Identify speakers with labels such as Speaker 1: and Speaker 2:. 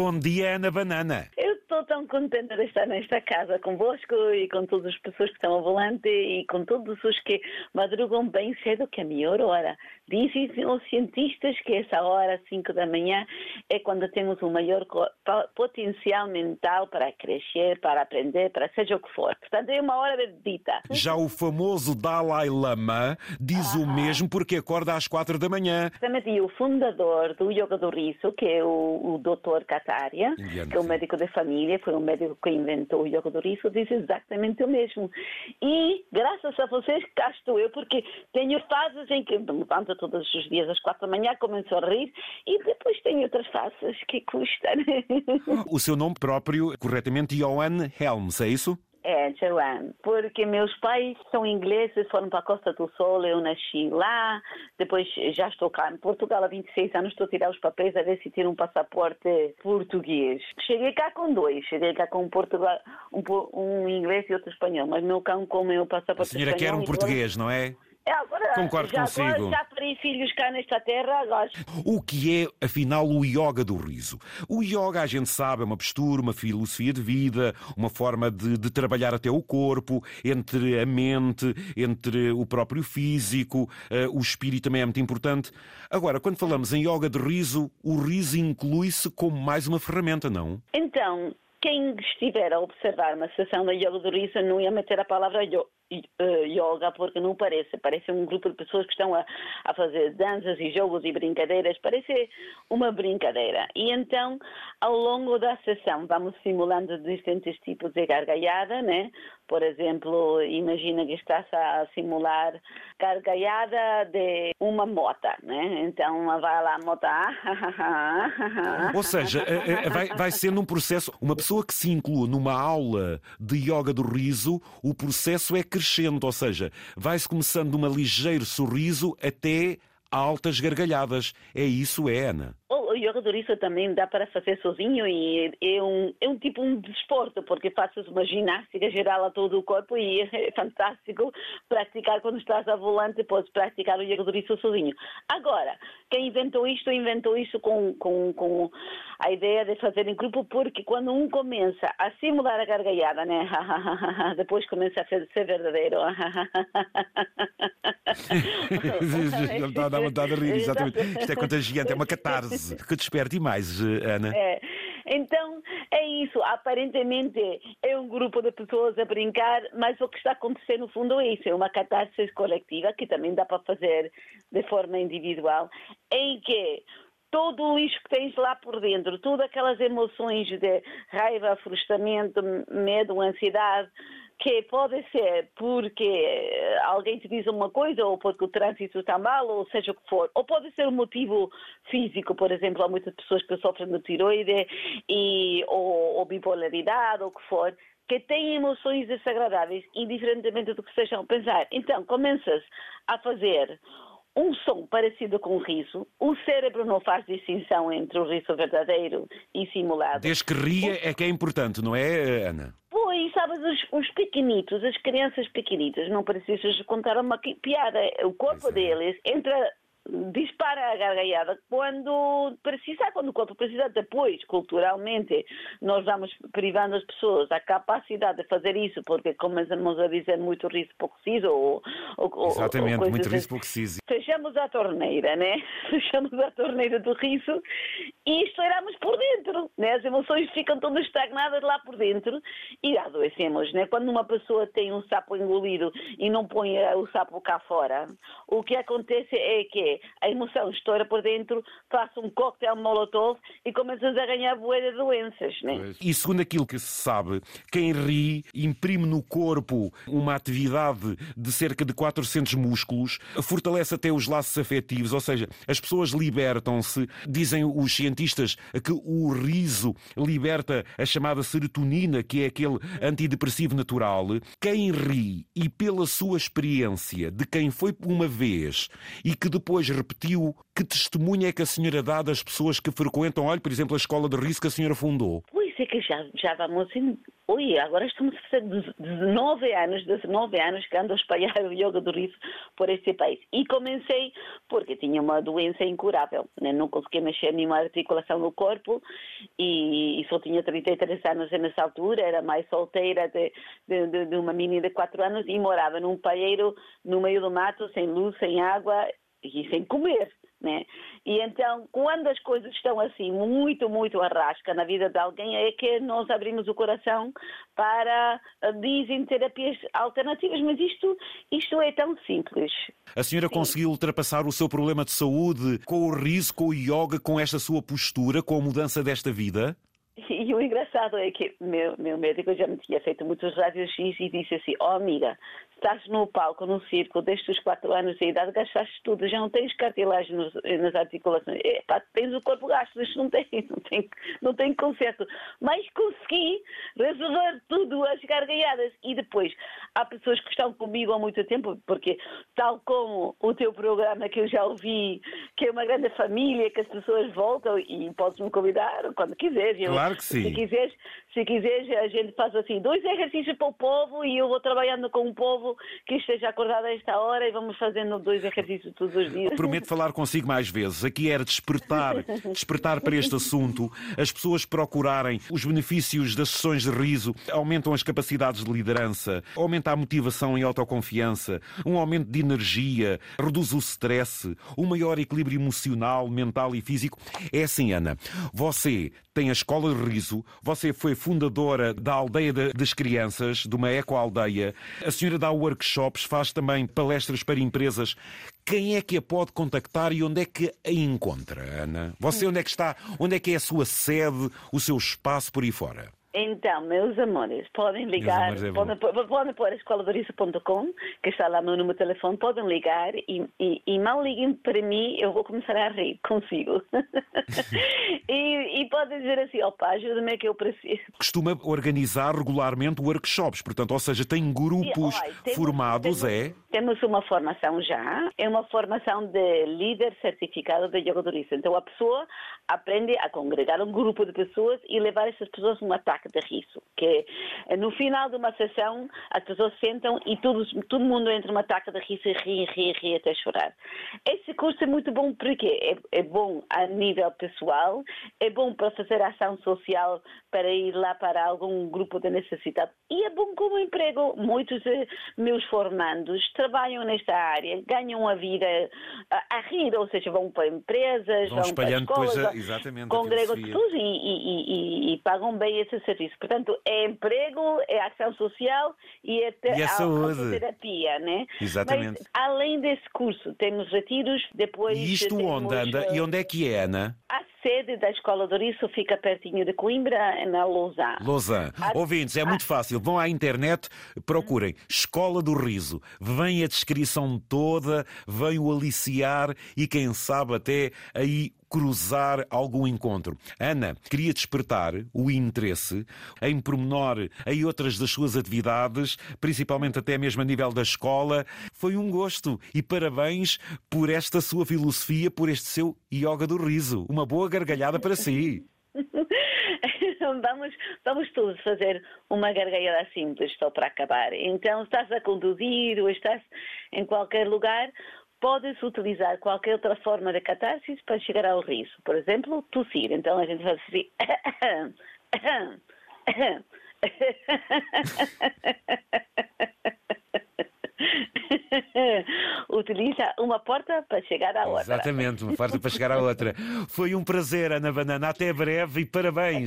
Speaker 1: bom dia, Ana Banana.
Speaker 2: Tão contente de estar nesta casa convosco e com todas as pessoas que estão ao volante e com todos os que madrugam bem cedo, que é a melhor hora. Dizem os cientistas que essa hora, 5 da manhã, é quando temos o maior potencial mental para crescer, para aprender, para seja o que for. Portanto, é uma hora bendita.
Speaker 1: Já o famoso Dalai Lama diz ah. o mesmo porque acorda às 4 da manhã.
Speaker 2: Exatamente, e o fundador do Yoga do Riso, que é o, o Dr. Kataria, que é o médico de família, foi o médico que inventou o Yoga do Riso, diz exatamente o mesmo. E graças a vocês cá estou eu, porque tenho fases em que me levanto todos os dias às quatro da manhã, começo a rir e depois tem outras faces que custam.
Speaker 1: O seu nome próprio, corretamente, Johan Helms, é isso?
Speaker 2: É, Joanne, porque meus pais são ingleses, foram para a Costa do Sol, eu nasci lá, depois já estou cá em Portugal há 26 anos, estou a tirar os papéis a ver se tiro um passaporte português. Cheguei cá com dois, cheguei cá com um, Portugal, um, um inglês e outro espanhol, mas meu cão comeu o passaporte
Speaker 1: espanhol. A senhora quer um português, não é? Concordo
Speaker 2: já,
Speaker 1: consigo.
Speaker 2: Já parei filhos cá nesta terra, agora.
Speaker 1: O que é, afinal, o yoga do riso? O yoga, a gente sabe, é uma postura, uma filosofia de vida, uma forma de, de trabalhar até o corpo, entre a mente, entre o próprio físico, uh, o espírito também é muito importante. Agora, quando falamos em yoga de riso, o riso inclui-se como mais uma ferramenta, não?
Speaker 2: Então, quem estiver a observar uma sessão da yoga do riso não ia meter a palavra yoga yoga porque não parece. Parece um grupo de pessoas que estão a, a fazer danças e jogos e brincadeiras. Parece uma brincadeira. E então, ao longo da sessão, vamos simulando diferentes tipos de gargalhada, né? Por exemplo, imagina que estás a simular gargalhada de uma mota, né? Então vai lá a mota.
Speaker 1: Ou seja, eh, eh, vai, vai sendo um processo. Uma pessoa que se inclua numa aula de yoga do riso, o processo é crescendo, ou seja, vai-se começando de um ligeiro sorriso até altas gargalhadas. É isso, é, Ana?
Speaker 2: o yoga do riso também dá para fazer sozinho e é um, é um tipo um desporto, porque fazes uma ginástica geral a todo o corpo e é fantástico praticar quando estás a volante, podes praticar o riso sozinho. Agora, quem inventou isto, inventou isso com, com, com a ideia de fazer em grupo, porque quando um começa a simular a gargalhada, né? depois começa a ser verdadeiro.
Speaker 1: Não dá vontade de rir, exatamente. Isto é contagiante, é uma catarse que desperte mais, eh, Ana.
Speaker 2: É. Então, é isso. Aparentemente é um grupo de pessoas a brincar, mas o que está acontecendo no fundo é isso. É uma catarse coletiva que também dá para fazer de forma individual, em que todo isso que tens lá por dentro, todas aquelas emoções de raiva, frustramento, medo, ansiedade, que pode ser porque alguém te diz uma coisa ou porque o trânsito está mal, ou seja o que for. Ou pode ser um motivo físico, por exemplo, há muitas pessoas que sofrem de tiroide e, ou, ou bipolaridade, ou o que for, que têm emoções desagradáveis, indiferentemente do que estejam a pensar. Então, começas a fazer um som parecido com o riso, o cérebro não faz distinção entre o riso verdadeiro e simulado.
Speaker 1: Desde que ria é que é importante, não é, Ana?
Speaker 2: Pois, sabes, os, os pequenitos, as crianças pequenitas, não precisas contar uma piada. O corpo é. deles entra dispara a gargalhada quando precisar, quando o corpo precisa. Depois, culturalmente, nós vamos privando as pessoas da capacidade de fazer isso, porque começamos a dizer muito riso pouco preciso. Ou,
Speaker 1: ou, Exatamente, ou muito riso pouco preciso.
Speaker 2: Fechamos a torneira, né? Fechamos a torneira do riso e estouramos por dentro, né? As emoções ficam todas estagnadas lá por dentro e adoecemos, né? Quando uma pessoa tem um sapo engolido e não põe o sapo cá fora, o que acontece é que a emoção estoura por dentro, faça um coquetel molotov e começas a ganhar boa de doenças. Né?
Speaker 1: E segundo aquilo que se sabe, quem ri imprime no corpo uma atividade de cerca de 400 músculos, fortalece até os laços afetivos, ou seja, as pessoas libertam-se. Dizem os cientistas que o riso liberta a chamada serotonina, que é aquele antidepressivo natural. Quem ri e pela sua experiência de quem foi uma vez e que depois repetiu que testemunha é que a senhora dá das pessoas que frequentam, olha, por exemplo, a escola de riso que a senhora fundou.
Speaker 2: É que já, já vamos em ui, agora estamos a fazer 19 anos, 19 anos que ando a espalhar o yoga do riso por este país. E comecei porque tinha uma doença incurável, né? não conseguia mexer nenhuma articulação no corpo e, e, só tinha 33 anos nessa altura, era mais solteira de, de, de uma menina de 4 anos e morava num palheiro no meio do mato, sem luz, sem água e sem comer. Né? E então, quando as coisas estão assim, muito, muito arrasca na vida de alguém, é que nós abrimos o coração para, eh, dizem, terapias alternativas, mas isto, isto é tão simples.
Speaker 1: A senhora Sim. conseguiu ultrapassar o seu problema de saúde com o riso, com o yoga, com esta sua postura, com a mudança desta vida?
Speaker 2: E o engraçado é que meu, meu médico já me tinha feito muitos rádios X e disse assim: Ó oh, amiga, estás no palco, no circo, desde os 4 anos de idade, gastaste tudo, já não tens cartilagem nos, nas articulações. Epá, tens o corpo gasto, isto não tem, não tem, não tem conserto. Mas consegui resolver tudo às gargalhadas. E depois, há pessoas que estão comigo há muito tempo, porque tal como o teu programa que eu já ouvi, que é uma grande família, que as pessoas voltam e podes-me convidar quando quiseres.
Speaker 1: Claro que sim.
Speaker 2: Se quiseres, se quiseres, a gente faz assim, dois exercícios para o povo e eu vou trabalhando com o povo que esteja acordado a esta hora e vamos fazendo dois exercícios todos os dias.
Speaker 1: Prometo falar consigo mais vezes. Aqui era despertar, despertar para este assunto, as pessoas procurarem os benefícios das sessões de riso, aumentam as capacidades de liderança, aumenta a motivação e autoconfiança, um aumento de energia, reduz o stress, um maior equilíbrio emocional, mental e físico. É assim, Ana, você tem a Escola de Riso, você foi fundadora da Aldeia das Crianças, de uma eco-aldeia, a senhora dá workshops, faz também palestras para empresas. Quem é que a pode contactar e onde é que a encontra, Ana? Você onde é que está? Onde é que é a sua sede, o seu espaço por aí fora?
Speaker 2: Então, meus amores, podem ligar, é podem, podem pôr a escoladoriça.com, que está lá no número de telefone, podem ligar e, e, e, mal liguem para mim, eu vou começar a rir consigo. e, e podem dizer assim, opa, ajuda-me que eu preciso.
Speaker 1: Costuma organizar regularmente workshops, portanto, ou seja, tem grupos olha, temos, formados,
Speaker 2: temos,
Speaker 1: é?
Speaker 2: Temos uma formação já, é uma formação de líder certificado de yoga Então a pessoa aprende a congregar um grupo de pessoas e levar essas pessoas num ataque de riso, que é, no final de uma sessão as pessoas sentam e todos, todo mundo entra numa ataque de riso e ri, ri, ri até chorar. Esse curso é muito bom porque é, é bom a nível pessoal, é bom para fazer ação social, para ir lá para algum grupo de necessidade e é bom como emprego. Muitos meus formandos trabalham nesta área, ganham a vida a, a rir, ou seja, vão para empresas,
Speaker 1: vão,
Speaker 2: vão para
Speaker 1: escolas,
Speaker 2: depois,
Speaker 1: exatamente,
Speaker 2: congregam tudo e, e, e, e, pagam bem esse serviço. Portanto, é emprego, é ação social e é
Speaker 1: e a saúde.
Speaker 2: terapia, né?
Speaker 1: Exatamente.
Speaker 2: Mas, além desse curso, temos retiros, depois...
Speaker 1: E isto onde anda? E onde é que é, Ana?
Speaker 2: A sede da Escola do Risso fica pertinho de Coimbra, na Lausanne.
Speaker 1: Lausanne. A... Ouvintes, é muito fácil. Vão à internet, procurem Escola do Riso. Vem a descrição toda, vem o aliciar e quem sabe até aí cruzar algum encontro. Ana, queria despertar o interesse em pormenor em outras das suas atividades, principalmente até mesmo a nível da escola. Foi um gosto e parabéns por esta sua filosofia, por este seu yoga do riso. Uma boa gargalhada para si.
Speaker 2: vamos, vamos todos fazer uma gargalhada simples só para acabar. Então, estás a conduzir ou estás em qualquer lugar, pode-se utilizar qualquer outra forma de catarse para chegar ao riso. Por exemplo, tossir. Então a gente faz assim. Utiliza uma porta para chegar à outra.
Speaker 1: Exatamente, uma porta para chegar à outra. Foi um prazer, Ana Banana. Até breve e parabéns.